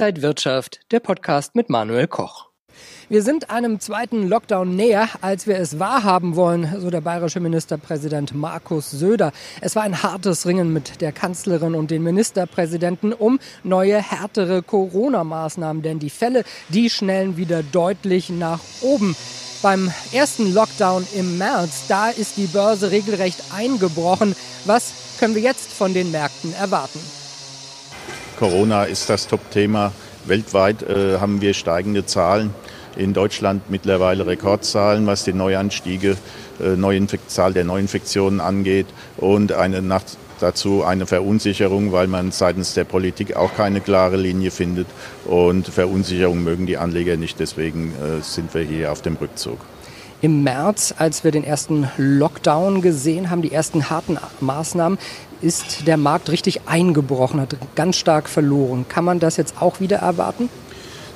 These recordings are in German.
Inside Wirtschaft, der Podcast mit Manuel Koch. Wir sind einem zweiten Lockdown näher, als wir es wahrhaben wollen, so der bayerische Ministerpräsident Markus Söder. Es war ein hartes Ringen mit der Kanzlerin und den Ministerpräsidenten um neue, härtere Corona-Maßnahmen, denn die Fälle, die schnellen wieder deutlich nach oben. Beim ersten Lockdown im März, da ist die Börse regelrecht eingebrochen. Was können wir jetzt von den Märkten erwarten? Corona ist das Top-Thema. Weltweit äh, haben wir steigende Zahlen. In Deutschland mittlerweile Rekordzahlen, was die Neuanstiege, äh, Neuinfekt Zahl der Neuinfektionen angeht und eine nach, dazu eine Verunsicherung, weil man seitens der Politik auch keine klare Linie findet. Und Verunsicherung mögen die Anleger nicht. Deswegen äh, sind wir hier auf dem Rückzug. Im März, als wir den ersten Lockdown gesehen haben, die ersten harten Maßnahmen, ist der Markt richtig eingebrochen, hat ganz stark verloren. Kann man das jetzt auch wieder erwarten?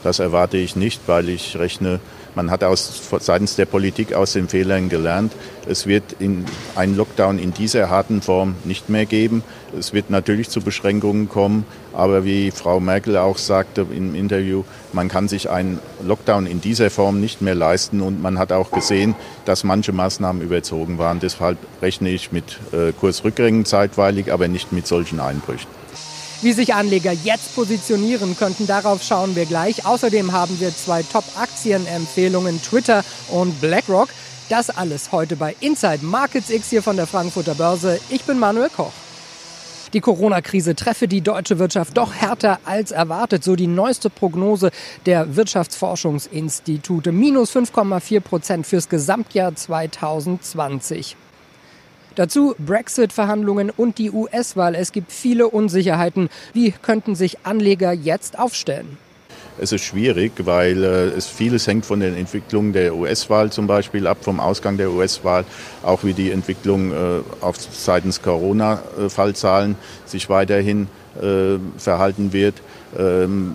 Das erwarte ich nicht, weil ich rechne, man hat aus, seitens der Politik aus den Fehlern gelernt. Es wird in, einen Lockdown in dieser harten Form nicht mehr geben. Es wird natürlich zu Beschränkungen kommen, aber wie Frau Merkel auch sagte im Interview, man kann sich einen Lockdown in dieser Form nicht mehr leisten und man hat auch gesehen, dass manche Maßnahmen überzogen waren. Deshalb rechne ich mit äh, Kursrückgängen zeitweilig, aber nicht mit solchen Einbrüchen. Wie sich Anleger jetzt positionieren könnten, darauf schauen wir gleich. Außerdem haben wir zwei Top-Aktienempfehlungen, Twitter und BlackRock. Das alles heute bei Inside Markets X hier von der Frankfurter Börse. Ich bin Manuel Koch. Die Corona-Krise treffe die deutsche Wirtschaft doch härter als erwartet, so die neueste Prognose der Wirtschaftsforschungsinstitute. Minus 5,4 Prozent fürs Gesamtjahr 2020. Dazu Brexit-Verhandlungen und die US-Wahl. Es gibt viele Unsicherheiten. Wie könnten sich Anleger jetzt aufstellen? Es ist schwierig, weil äh, es vieles hängt von den Entwicklungen der US-Wahl zum Beispiel ab, vom Ausgang der US-Wahl, auch wie die Entwicklung äh, auf seitens Corona-Fallzahlen sich weiterhin äh, verhalten wird. Ähm,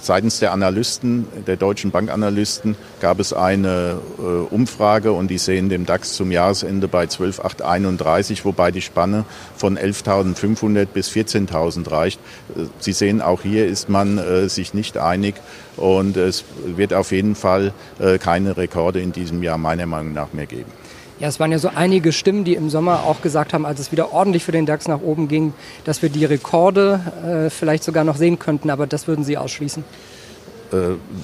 seitens der Analysten, der deutschen Bankanalysten, gab es eine äh, Umfrage und die sehen den DAX zum Jahresende bei 12.831, wobei die Spanne von 11.500 bis 14.000 reicht. Äh, Sie sehen, auch hier ist man äh, sich nicht einig und es wird auf jeden Fall keine Rekorde in diesem Jahr meiner Meinung nach mehr geben. Ja, es waren ja so einige Stimmen, die im Sommer auch gesagt haben, als es wieder ordentlich für den DAX nach oben ging, dass wir die Rekorde äh, vielleicht sogar noch sehen könnten, aber das würden Sie ausschließen. Äh,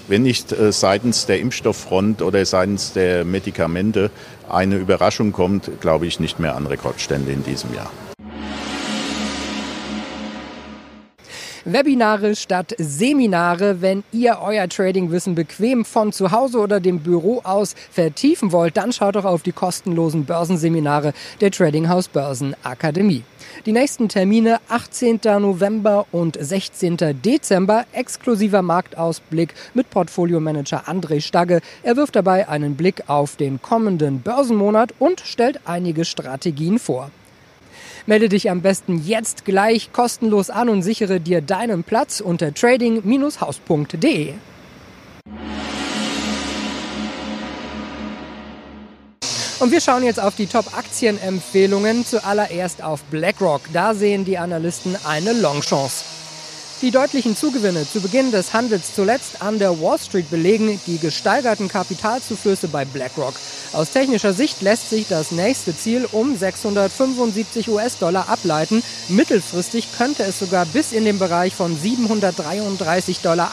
wenn nicht äh, seitens der Impfstofffront oder seitens der Medikamente eine Überraschung kommt, glaube ich nicht mehr an Rekordstände in diesem Jahr. Webinare statt Seminare. Wenn ihr euer Tradingwissen bequem von zu Hause oder dem Büro aus vertiefen wollt, dann schaut doch auf die kostenlosen Börsenseminare der Trading House Börsen Akademie. Die nächsten Termine 18. November und 16. Dezember. Exklusiver Marktausblick mit Portfoliomanager André Stagge. Er wirft dabei einen Blick auf den kommenden Börsenmonat und stellt einige Strategien vor. Melde dich am besten jetzt gleich kostenlos an und sichere dir deinen Platz unter trading-haus.de. Und wir schauen jetzt auf die Top-Aktienempfehlungen. Zuallererst auf BlackRock. Da sehen die Analysten eine Longchance. Die deutlichen Zugewinne zu Beginn des Handels zuletzt an der Wall Street belegen die gesteigerten Kapitalzuflüsse bei BlackRock. Aus technischer Sicht lässt sich das nächste Ziel um 675 US-Dollar ableiten. Mittelfristig könnte es sogar bis in den Bereich von 733,68 Dollar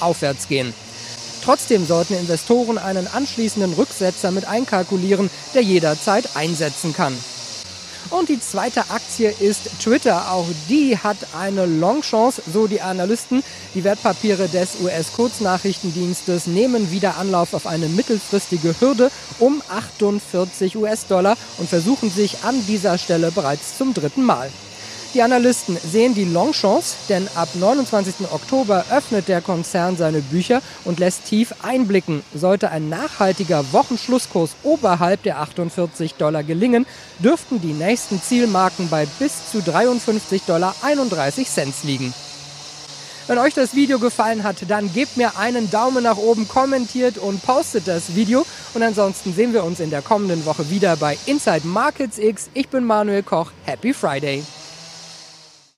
aufwärts gehen. Trotzdem sollten Investoren einen anschließenden Rücksetzer mit einkalkulieren, der jederzeit einsetzen kann. Und die zweite Aktie ist Twitter. Auch die hat eine Longchance, so die Analysten. Die Wertpapiere des US-Kurznachrichtendienstes nehmen wieder Anlauf auf eine mittelfristige Hürde um 48 US-Dollar und versuchen sich an dieser Stelle bereits zum dritten Mal. Die Analysten sehen die Longchance, denn ab 29. Oktober öffnet der Konzern seine Bücher und lässt tief einblicken. Sollte ein nachhaltiger Wochenschlusskurs oberhalb der 48 Dollar gelingen, dürften die nächsten Zielmarken bei bis zu 53,31 Dollar liegen. Wenn euch das Video gefallen hat, dann gebt mir einen Daumen nach oben, kommentiert und postet das Video. Und ansonsten sehen wir uns in der kommenden Woche wieder bei Inside Markets X. Ich bin Manuel Koch. Happy Friday!